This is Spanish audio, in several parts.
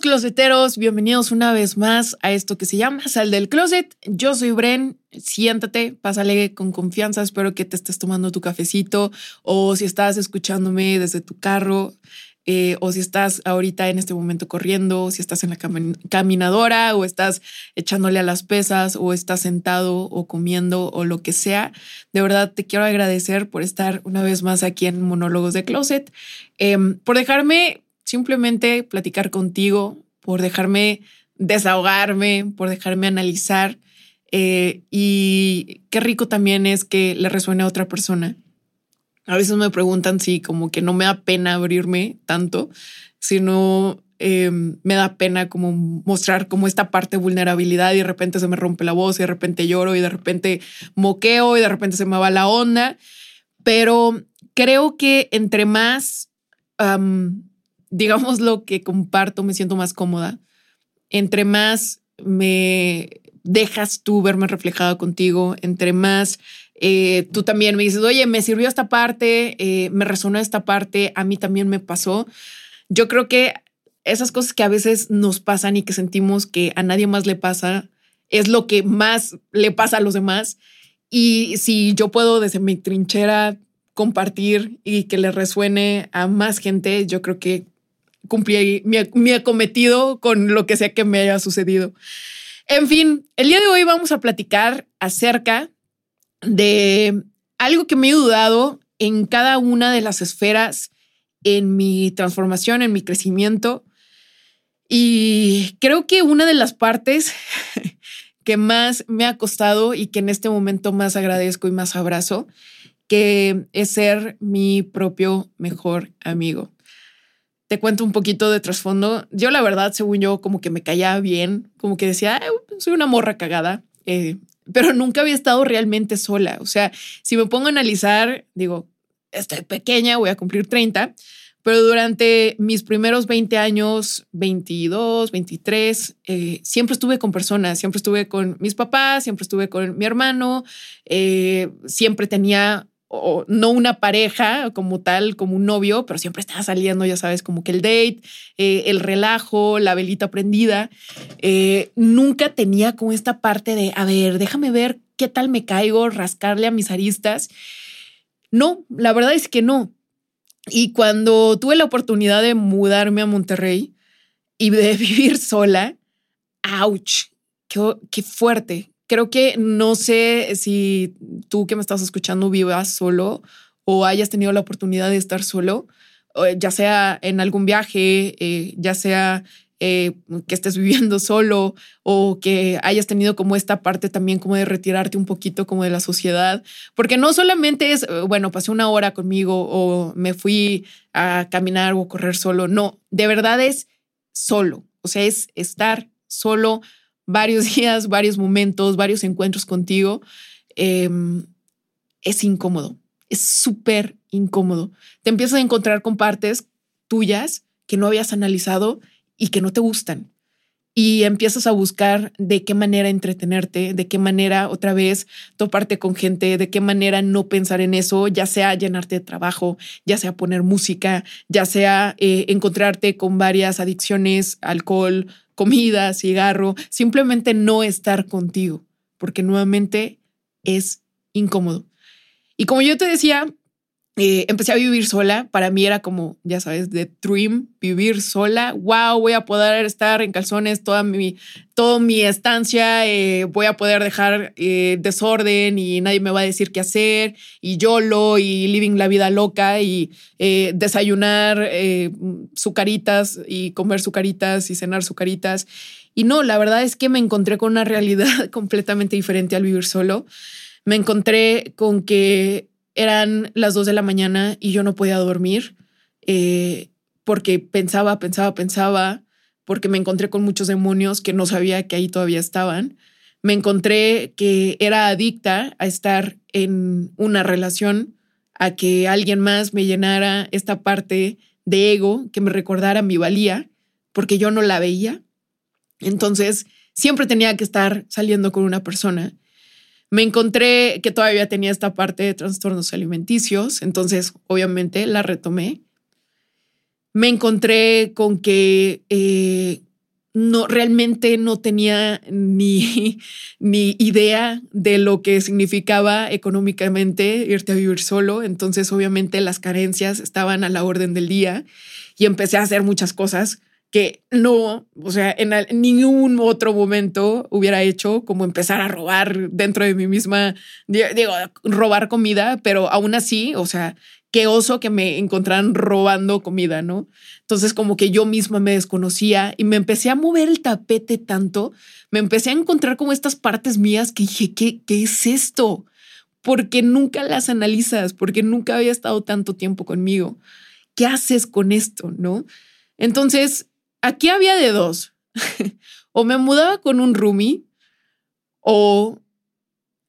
Closeteros, bienvenidos una vez más a esto que se llama Sal del Closet. Yo soy Bren, siéntate, pásale con confianza, espero que te estés tomando tu cafecito o si estás escuchándome desde tu carro eh, o si estás ahorita en este momento corriendo, o si estás en la caminadora o estás echándole a las pesas o estás sentado o comiendo o lo que sea. De verdad te quiero agradecer por estar una vez más aquí en Monólogos de Closet, em, por dejarme simplemente platicar contigo, por dejarme desahogarme, por dejarme analizar. Eh, y qué rico también es que le resuene a otra persona. A veces me preguntan si como que no me da pena abrirme tanto, sino eh, me da pena como mostrar como esta parte de vulnerabilidad y de repente se me rompe la voz y de repente lloro y de repente moqueo y de repente se me va la onda. Pero creo que entre más digamos lo que comparto, me siento más cómoda. Entre más me dejas tú verme reflejada contigo, entre más eh, tú también me dices, oye, me sirvió esta parte, eh, me resonó esta parte, a mí también me pasó. Yo creo que esas cosas que a veces nos pasan y que sentimos que a nadie más le pasa, es lo que más le pasa a los demás. Y si yo puedo desde mi trinchera compartir y que le resuene a más gente, yo creo que cumplí mi, acometido con lo que sea que me haya sucedido. En fin, el día de hoy vamos a platicar acerca de algo que me he dudado en cada una de las esferas en mi transformación, en mi crecimiento. Y creo que una de las partes que más me ha costado y que en este momento más agradezco y más abrazo, que es ser mi propio mejor amigo te cuento un poquito de trasfondo. Yo, la verdad, según yo, como que me caía bien, como que decía, soy una morra cagada, eh, pero nunca había estado realmente sola. O sea, si me pongo a analizar, digo, estoy pequeña, voy a cumplir 30, pero durante mis primeros 20 años, 22, 23, eh, siempre estuve con personas, siempre estuve con mis papás, siempre estuve con mi hermano, eh, siempre tenía o no una pareja como tal, como un novio, pero siempre estaba saliendo, ya sabes, como que el date, eh, el relajo, la velita prendida. Eh, nunca tenía como esta parte de, a ver, déjame ver qué tal me caigo, rascarle a mis aristas. No, la verdad es que no. Y cuando tuve la oportunidad de mudarme a Monterrey y de vivir sola, ouch, qué, qué fuerte, creo que no sé si tú que me estás escuchando vivas solo o hayas tenido la oportunidad de estar solo, ya sea en algún viaje, eh, ya sea eh, que estés viviendo solo o que hayas tenido como esta parte también como de retirarte un poquito como de la sociedad, porque no solamente es, eh, bueno, pasé una hora conmigo o me fui a caminar o correr solo, no, de verdad es solo, o sea, es estar solo varios días, varios momentos, varios encuentros contigo, em, es incómodo, es súper incómodo. Te empiezas a encontrar con partes tuyas que no habías analizado y que no te gustan. Y empiezas a buscar de qué manera entretenerte, de qué manera otra vez toparte con gente, de qué manera no pensar en eso, ya sea llenarte de trabajo, ya sea poner música, ya sea eh, encontrarte con varias adicciones, alcohol, comida, cigarro, simplemente no estar contigo, porque nuevamente es incómodo. Y como yo te decía, eh, empecé a vivir sola. Para mí era como, ya sabes, de dream, vivir sola. Wow, voy a poder estar en calzones toda mi, toda mi estancia. Eh, voy a poder dejar eh, desorden y nadie me va a decir qué hacer. Y YOLO y living la vida loca y desayunar sucaritas y comer sucaritas y cenar sucaritas. Y no, la verdad es que me encontré con una realidad completamente diferente al vivir solo. Me encontré con que eran las dos de la mañana y yo no podía dormir eh, porque pensaba, pensaba, pensaba, porque me encontré con muchos demonios que no sabía que ahí todavía estaban. Me encontré que era adicta a estar en una relación, a que alguien más me llenara esta parte de ego, que me recordara mi valía, porque yo no la veía. Entonces, siempre tenía que estar saliendo con una persona. Me encontré que todavía tenía esta parte de trastornos alimenticios, entonces obviamente la retomé. Me encontré con que eh, no realmente no tenía ni, ni idea de lo que significaba económicamente irte a vivir solo, entonces obviamente las carencias estaban a la orden del día y empecé a hacer muchas cosas que no, o sea, en, ningún otro momento hubiera hecho, como empezar a robar dentro de mí misma, digo, robar comida, pero aún así, o sea, qué oso que me encontraran robando comida, ¿no? Entonces como que yo misma me desconocía y me empecé a mover el tapete tanto, me empecé a encontrar como estas partes mías que dije, ¿qué, qué es esto? Porque nunca las analizas, porque nunca había estado tanto tiempo conmigo. ¿Qué haces con esto, no? Entonces, aquí había de dos. o me mudaba con un roomie o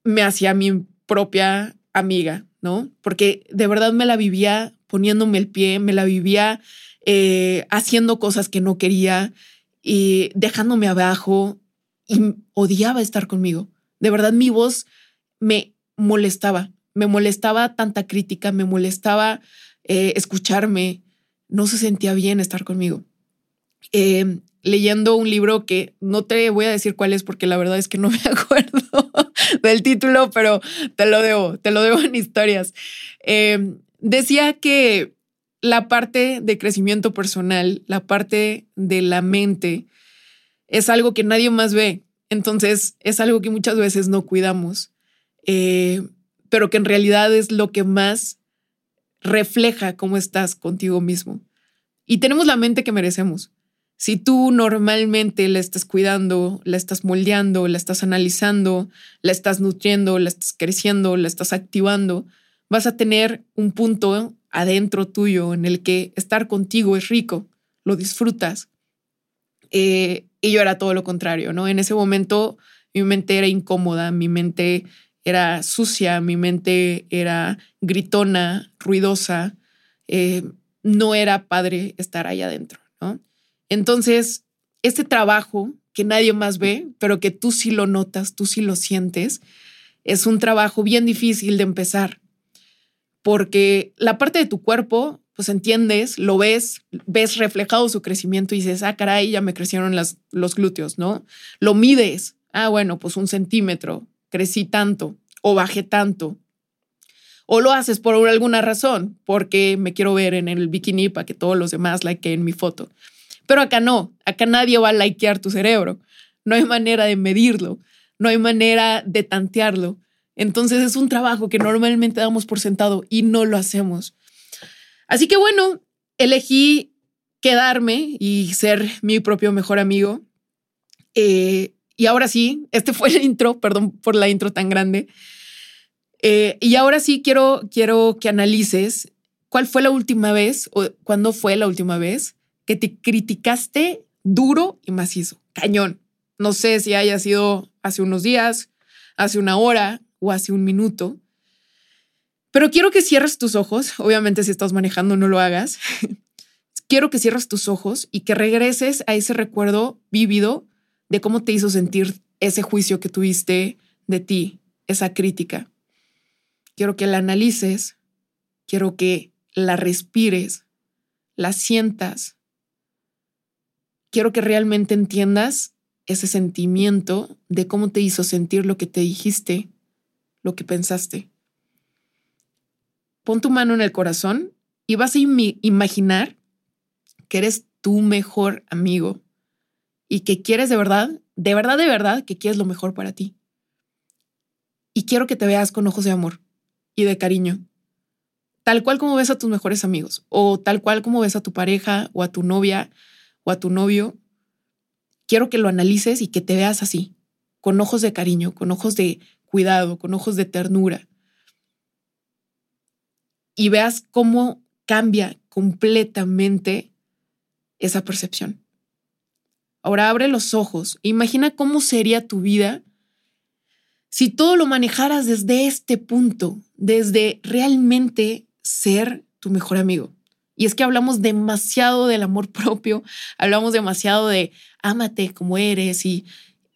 me hacía mi propia amiga, ¿no? Porque de verdad me la vivía poniéndome el pie, me la vivía eh, haciendo cosas que no quería y dejándome abajo y odiaba estar conmigo. De verdad mi voz me molestaba, me molestaba tanta crítica, me molestaba eh, escucharme, no se sentía bien estar conmigo. Eh, leyendo un libro que no te voy a decir cuál es porque la verdad es que no me acuerdo del título, pero te lo debo, te lo debo en historias. Eh, decía que la parte de crecimiento personal, la parte de la mente, es algo que nadie más ve. Entonces es algo que muchas veces no cuidamos, eh, pero que en realidad es lo que más refleja cómo estás contigo mismo. Y tenemos la mente que merecemos. Si tú normalmente la estás cuidando, la estás moldeando, la estás analizando, la estás nutriendo, la estás creciendo, la estás activando, vas a tener un punto adentro tuyo en el que estar contigo es rico, lo disfrutas. Eh, y yo era todo lo contrario, ¿no? En ese momento mi mente era incómoda, mi mente era sucia, mi mente era gritona, ruidosa, eh, no era padre estar ahí adentro, ¿no? Entonces, este trabajo que nadie más ve, pero que tú sí lo notas, tú sí lo sientes, es un trabajo bien difícil de empezar, porque la parte de tu cuerpo, pues entiendes, lo ves, ves reflejado su crecimiento y dices, ah, caray, ya me crecieron los glúteos, ¿no? Lo mides, ah, bueno, pues un centímetro, crecí tanto o bajé tanto. O lo haces por alguna razón, porque me quiero ver en el bikini para que todos los demás likeen mi foto. Pero acá no, acá nadie va a likear tu cerebro. No hay manera de medirlo, no hay manera de tantearlo. Entonces es un trabajo que normalmente damos por sentado y no lo hacemos. Así que bueno, elegí quedarme y ser mi propio mejor amigo. Eh, y ahora sí, este fue el intro, perdón por la intro tan grande. Eh, y ahora sí quiero, quiero que analices cuál fue la última vez o cuándo fue la última vez que te criticaste duro y macizo, cañón. No sé si haya sido hace unos días, hace una hora o hace un minuto, pero quiero que cierres tus ojos. Obviamente si estás manejando no lo hagas. quiero que cierres tus ojos y que regreses a ese recuerdo vívido de cómo te hizo sentir ese juicio que tuviste de ti, esa crítica. Quiero que la analices, quiero que la respires, la sientas quiero que realmente entiendas ese sentimiento de cómo te hizo sentir lo que te dijiste, lo que pensaste. Pon tu mano en el corazón y vas a imaginar que eres tu mejor amigo y que quieres de verdad, de verdad, de verdad, que quieres lo mejor para ti. Y quiero que te veas con ojos de amor y de cariño, tal cual como ves a tus mejores amigos o tal cual como ves a tu pareja o a tu novia o a tu novio, quiero que lo analices y que te veas así, con ojos de cariño, con ojos de cuidado, con ojos de ternura. Y veas cómo cambia completamente esa percepción. Ahora abre los ojos e imagina cómo sería tu vida si todo lo manejaras desde este punto, desde realmente ser tu mejor amigo. Y es que hablamos demasiado del amor propio, hablamos demasiado de ámate como eres y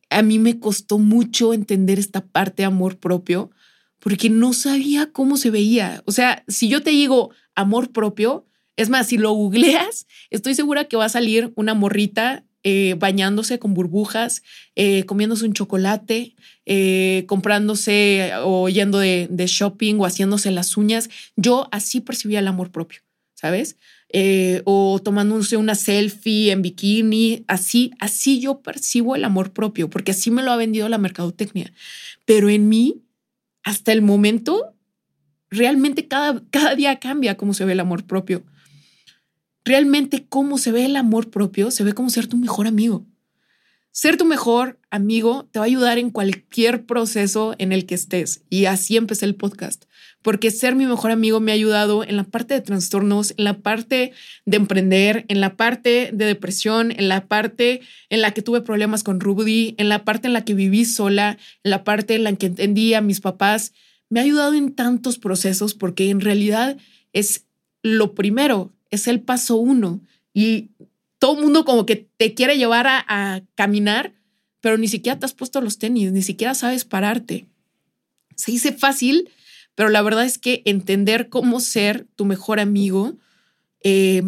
a mí me costó mucho entender esta parte de amor propio porque no sabía cómo se veía. O sea, si yo te digo amor propio, es más, si lo googleas, estoy segura que va a salir una morrita eh, bañándose con burbujas, eh, comiéndose un chocolate, eh, comprándose o yendo de, de, shopping o haciéndose las uñas. Yo así percibía el amor propio, ¿sabes? o tomándose una selfie en bikini, así, así yo percibo el amor propio, porque así me lo ha vendido la mercadotecnia. Pero en mí, hasta el momento, realmente cada, cada día cambia cómo se ve el amor propio realmente cómo se ve el amor propio, se ve como ser tu mejor amigo. Ser tu mejor amigo te va a ayudar en cualquier proceso en el que estés. Y así empecé el podcast, porque ser mi mejor amigo me ha ayudado en la parte de trastornos, en la parte de emprender, en la parte de depresión, en la parte en la que tuve problemas con Ruby, en la parte en la que viví sola, en la parte en la que entendí a mis papás. Me ha ayudado en tantos procesos porque en realidad es lo primero es el paso uno. Y todo el mundo como que te quiere llevar a, caminar, pero ni siquiera te has puesto los tenis, ni siquiera sabes pararte. Se dice fácil, pero la verdad es que entender cómo ser tu mejor amigo, eh,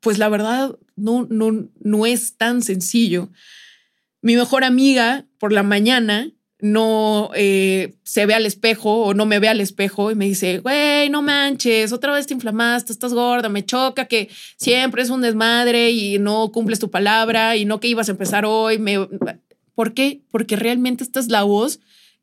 pues la verdad no, no, no es tan sencillo. Mi mejor amiga por la mañana no eh, se ve al espejo o no me ve al espejo y me dice, güey, no manches, otra vez te inflamaste, estás gorda, me choca que siempre es un desmadre y no cumples tu palabra y no que ibas a empezar hoy. ¿Por qué? Porque realmente esta es la voz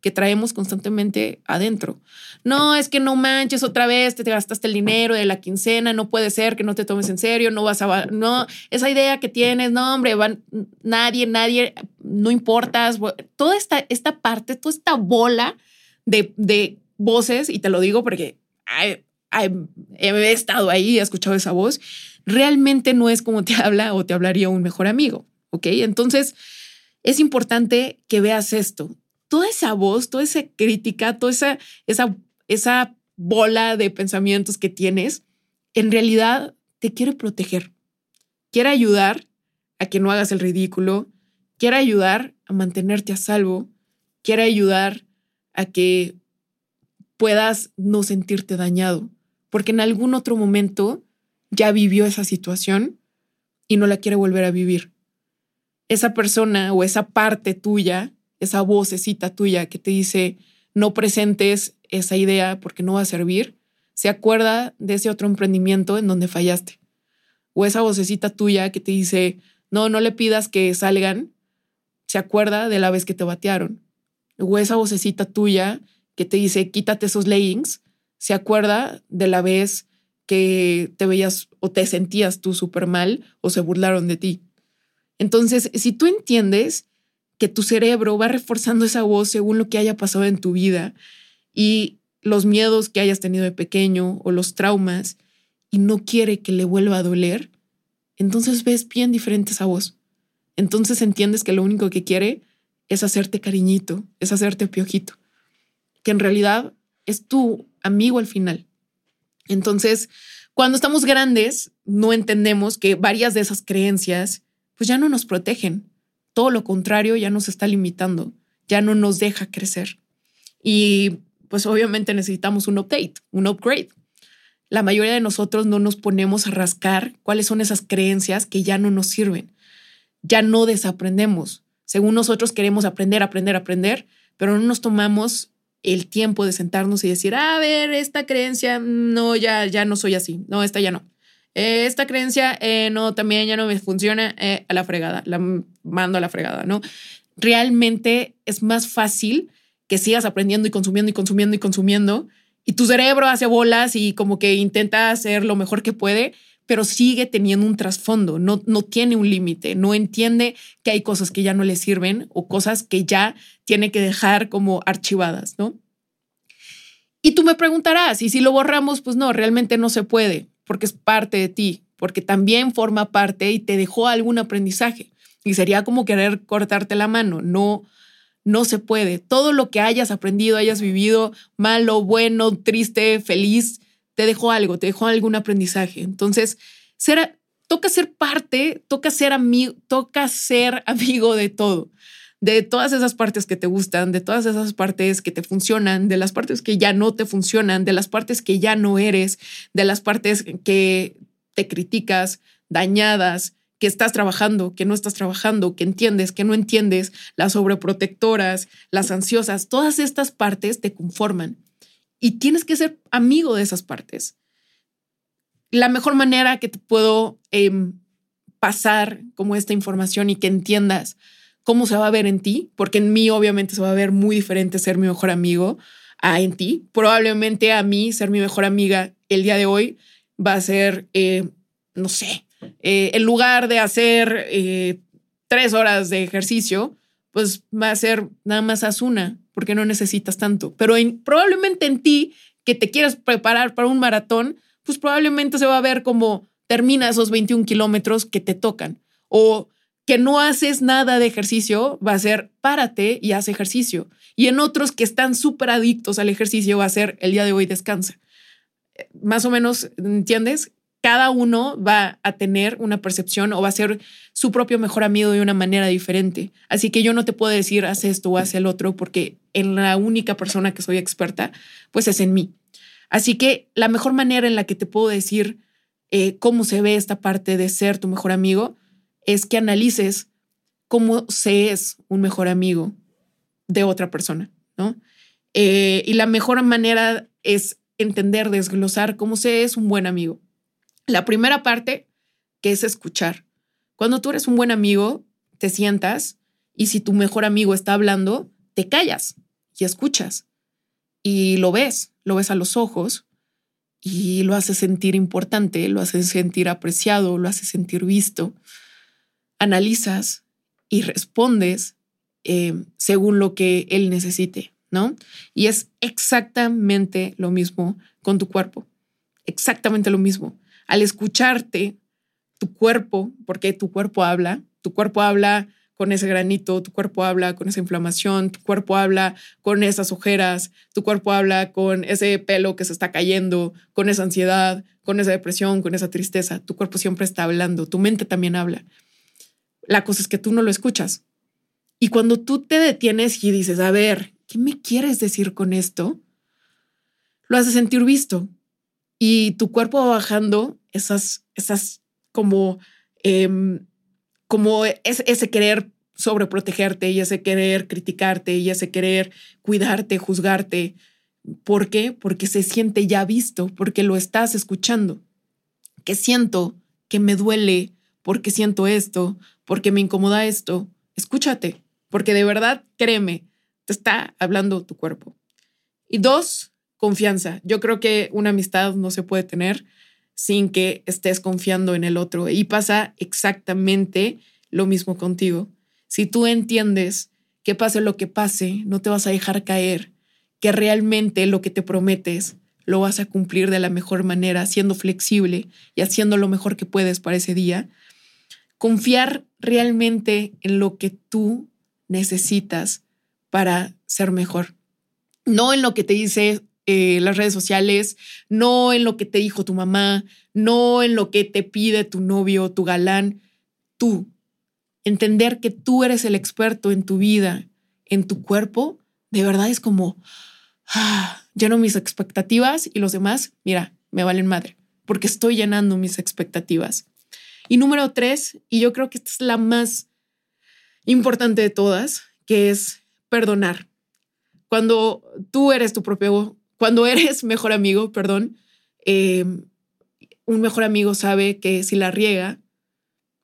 que traemos constantemente adentro. No, es que no manches otra vez, te gastaste el dinero de la quincena, no puede ser que no te tomes en serio, no vas a, no, esa idea que tienes, no, hombre, van, nadie, nadie, no importas, toda esta, esta parte, toda esta bola de, de voces, y te lo digo porque he estado ahí, he escuchado esa voz, realmente no es como te habla o te hablaría un mejor amigo, ¿ok? Entonces, es importante que veas esto toda esa voz, toda esa crítica, toda esa, esa, esa bola de pensamientos que tienes, en realidad te quiere proteger, quiere ayudar a que no hagas el ridículo, quiere ayudar a mantenerte a salvo, quiere ayudar a que puedas no sentirte dañado, porque en algún otro momento ya vivió esa situación y no la quiere volver a vivir. Esa persona o esa parte tuya esa vocecita tuya que te dice no presentes esa idea porque no va a servir, se acuerda de ese otro emprendimiento en donde fallaste. O esa vocecita tuya que te dice no, no le pidas que salgan, se acuerda de la vez que te batearon. O esa vocecita tuya que te dice quítate esos leggings, se acuerda de la vez que te veías o te sentías tú súper mal o se burlaron de ti. Entonces, si tú entiendes que tu cerebro va reforzando esa voz según lo que haya pasado en tu vida y los miedos que hayas tenido de pequeño o los traumas y no quiere que le vuelva a doler, entonces ves bien diferente esa voz. Entonces entiendes que lo único que quiere es hacerte cariñito, es hacerte piojito, que en realidad es tu amigo al final. Entonces, cuando estamos grandes, no entendemos que varias de esas creencias pues ya no nos protegen, todo lo contrario, ya nos está limitando, ya no nos deja crecer. Y pues obviamente necesitamos un update, un upgrade. La mayoría de nosotros no nos ponemos a rascar cuáles son esas creencias que ya no nos sirven. Ya no desaprendemos. Según nosotros queremos aprender, aprender, aprender, pero no nos tomamos el tiempo de sentarnos y decir, a ver, esta creencia, no, ya, ya no soy así, no, esta ya no. Eh, esta creencia, eh, no, también ya no me funciona, eh, a la fregada, la mando a la fregada, ¿no? Realmente es más fácil que sigas aprendiendo y consumiendo y consumiendo y consumiendo y tu cerebro hace bolas y como que intenta hacer lo mejor que puede, pero sigue teniendo un trasfondo, no, no tiene un límite, no entiende que hay cosas que ya no le sirven o cosas que ya tiene que dejar como archivadas, ¿no? Y tú me preguntarás, ¿y si lo borramos? Pues no, realmente no se puede porque es parte de ti, porque también forma parte y te dejó algún aprendizaje. Y sería como querer cortarte la mano. No, no se puede. Todo lo que hayas aprendido, hayas vivido, malo, bueno, triste, feliz, te dejó algo, te dejó algún aprendizaje. Entonces, ser, toca ser parte, toca ser amigo, toca ser amigo de todo de todas esas partes que te gustan, de todas esas partes que te funcionan, de las partes que ya no te funcionan, de las partes que ya no eres, de las partes que te criticas, dañadas, que estás trabajando, que no estás trabajando, que entiendes, que no entiendes, las sobreprotectoras, las ansiosas, todas estas partes te conforman y tienes que ser amigo de esas partes. La mejor manera que te puedo em, pasar como esta información y que entiendas cómo se va a ver en ti, porque en mí obviamente se va a ver muy diferente ser mi mejor amigo a en ti. Probablemente a mí ser mi mejor amiga el día de hoy va a ser, eh, no sé, eh, en lugar de hacer eh, tres horas de ejercicio, pues va a ser nada más haz una, porque no necesitas tanto. Pero probablemente en ti, que te quieras preparar para un maratón, pues probablemente se va a ver como termina esos 21 kilómetros que te tocan. O que no haces nada de ejercicio, va a ser párate y haz ejercicio. Y en otros que están súper adictos al ejercicio, va a ser el día de hoy descansa. Más o menos, ¿entiendes? Cada uno va a tener una percepción o va a ser su propio mejor amigo de una manera diferente. Así que yo no te puedo decir haz esto o haz el otro porque en la única persona que soy experta, pues es en mí. Así que la mejor manera en la que te puedo decir eh, cómo se ve esta parte de ser tu mejor amigo es que analices cómo se es un mejor amigo de otra persona, ¿no? Eh, y la mejor manera es entender, desglosar cómo se es un buen amigo. La primera parte, que es escuchar. Cuando tú eres un buen amigo, te sientas y si tu mejor amigo está hablando, te callas y escuchas y lo ves, lo ves a los ojos y lo haces sentir importante, lo haces sentir apreciado, lo haces sentir visto analizas y respondes eh, según lo que él necesite, ¿no? Y es exactamente lo mismo con tu cuerpo, exactamente lo mismo. Al escucharte, tu cuerpo, porque tu cuerpo habla, tu cuerpo habla con ese granito, tu cuerpo habla con esa inflamación, tu cuerpo habla con esas ojeras, tu cuerpo habla con ese pelo que se está cayendo, con esa ansiedad, con esa depresión, con esa tristeza. Tu cuerpo siempre está hablando, tu mente también habla. La cosa es que tú no lo escuchas. Y cuando tú te detienes y dices, a ver, ¿qué me quieres decir con esto? Lo haces sentir visto. Y tu cuerpo va bajando esas, esas como, em, como ese querer sobreprotegerte y ese querer criticarte y ese querer cuidarte, juzgarte. ¿Por qué? Porque se siente ya visto, porque lo estás escuchando. Que siento que me duele porque siento esto, porque me incomoda esto, escúchate, porque de verdad, créeme, te está hablando tu cuerpo. Y dos, confianza. Yo creo que una amistad no se puede tener sin que estés confiando en el otro. Y pasa exactamente lo mismo contigo. Si tú entiendes que pase lo que pase, no te vas a dejar caer, que realmente lo que te prometes lo vas a cumplir de la mejor manera, siendo flexible y haciendo lo mejor que puedes para ese día, confiar realmente en lo que tú necesitas para ser mejor. No en lo que te dice eh, las redes sociales, no en lo que te dijo tu mamá, no en lo que te pide tu novio, tu galán, tú. Entender que tú eres el experto en tu vida, en tu cuerpo, de verdad es como, ah, lleno mis expectativas y los demás, mira, me valen madre, porque estoy llenando mis expectativas. Y número tres, y yo creo que esta es la más importante de todas, que es perdonar. Cuando tú eres tu propio, cuando eres mejor amigo, perdón, em, un mejor amigo sabe que si la riega,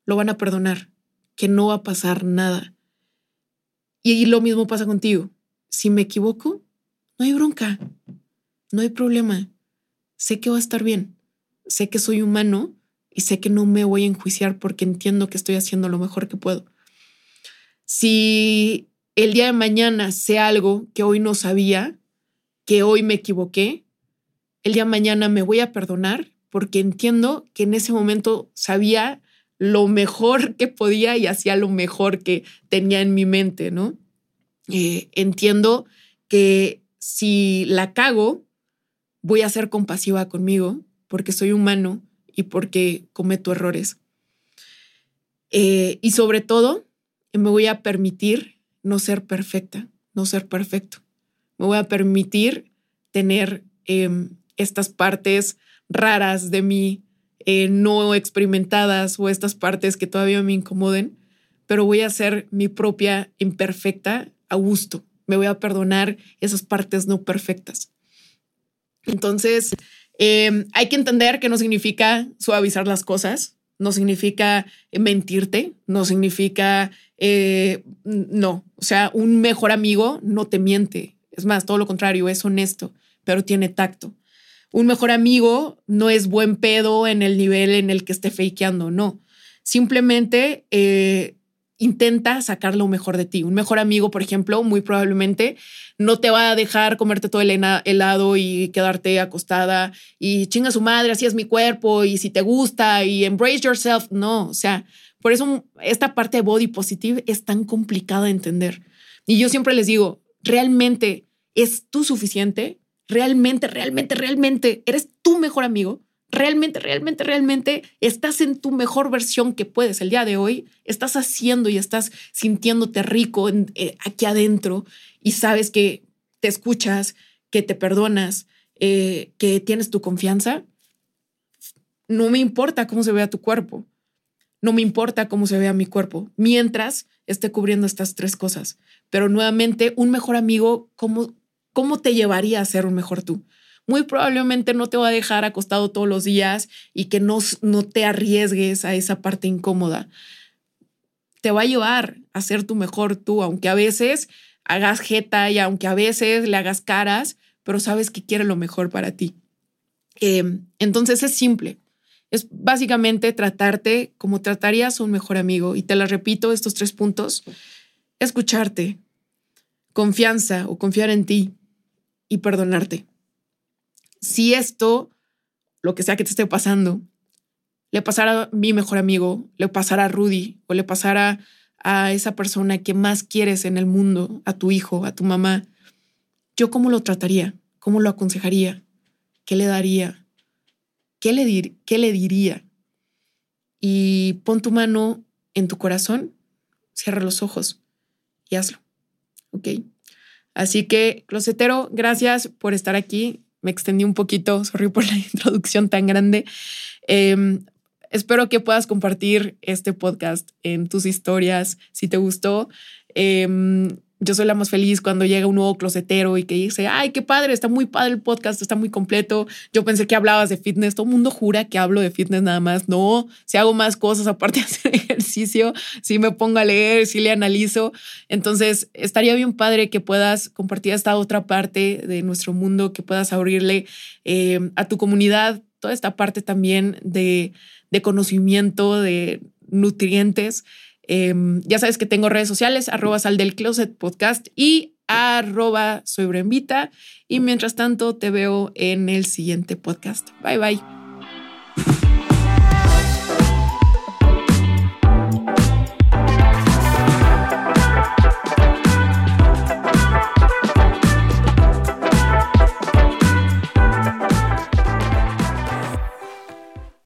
lo van a perdonar, que no va a pasar nada. Y lo mismo pasa contigo. Si me equivoco, no hay bronca, no hay problema. Sé que va a estar bien. Sé que soy humano y sé que no me voy a enjuiciar porque entiendo que estoy haciendo lo mejor que puedo. Si el día de mañana sé algo que hoy no sabía, que hoy me equivoqué, el día de mañana me voy a perdonar porque entiendo que en ese momento sabía lo mejor que podía y hacía lo mejor que tenía en mi mente, ¿no? Eh, entiendo que si la cago, voy a ser compasiva conmigo porque soy humano y porque cometo errores. Eh, y sobre todo, me voy a permitir no ser perfecta, no ser perfecto. Me voy a permitir tener em, estas partes raras de mí, eh, no experimentadas o estas partes que todavía me incomoden, pero voy a ser mi propia imperfecta a gusto. Me voy a perdonar esas partes no perfectas. Entonces, em, hay que entender que no significa suavizar las cosas, no significa mentirte, no significa, eh, no, o sea, un mejor amigo no te miente, es más, todo lo contrario, es honesto, pero tiene tacto. Un mejor amigo no es buen pedo en el nivel en el que esté fakeando, no. Simplemente eh, intenta sacar lo mejor de ti. Un mejor amigo, por ejemplo, muy probablemente no te va a dejar comerte todo el helado y quedarte acostada y chinga su madre, así es mi cuerpo y si te gusta y embrace yourself. No, o sea, por eso esta parte de body positive es tan complicada de entender. Y yo siempre les digo, realmente es tú suficiente, realmente, realmente, realmente eres tu mejor amigo realmente, realmente, realmente estás en tu mejor versión que puedes el día de hoy, estás haciendo y estás sintiéndote rico eh, aquí adentro y sabes que te escuchas, que te perdonas, eh, que tienes tu confianza, no me importa cómo se vea tu cuerpo, no me importa cómo se vea mi cuerpo, mientras esté cubriendo estas tres cosas. Pero nuevamente, un mejor amigo, ¿cómo, cómo te llevaría a ser un mejor tú? Muy probablemente no te va a dejar acostado todos los días y que no, no te arriesgues a esa parte incómoda. Te va a llevar a ser tu mejor tú, aunque a veces hagas jeta y aunque a veces le hagas caras, pero sabes que quiere lo mejor para ti. Em, entonces es simple. Es básicamente tratarte como tratarías a un mejor amigo. Y te la repito, estos tres puntos. Escucharte, confianza o confiar en ti y perdonarte si esto, lo que sea que te esté pasando, le pasara a mi mejor amigo, le pasara a Rudy o le pasara a esa persona que más quieres en el mundo, a tu hijo, a tu mamá, ¿yo cómo lo trataría? ¿Cómo lo aconsejaría? ¿Qué le daría? ¿Qué le, qué le diría? Y pon tu mano en tu corazón, cierra los ojos y hazlo. ¿Ok? Así que, closetero, gracias por estar aquí me extendí un poquito, sorry por la introducción tan grande. Em, espero que puedas compartir este podcast en tus historias si te gustó. Em, yo soy la más feliz cuando llega un nuevo closetero y que dice, ay, qué padre, está muy padre el podcast, está muy completo. Yo pensé que hablabas de fitness, todo el mundo jura que hablo de fitness nada más. No, si hago más cosas aparte de hacer ejercicio, si me pongo a leer, si le analizo. Entonces, estaría bien padre que puedas compartir esta otra parte de nuestro mundo, que puedas abrirle eh, a tu comunidad toda esta parte también de, de conocimiento, de nutrientes. Em, ya sabes que tengo redes sociales, arroba sal del closet podcast y arroba soy. Y mientras tanto, te veo en el siguiente podcast. Bye bye.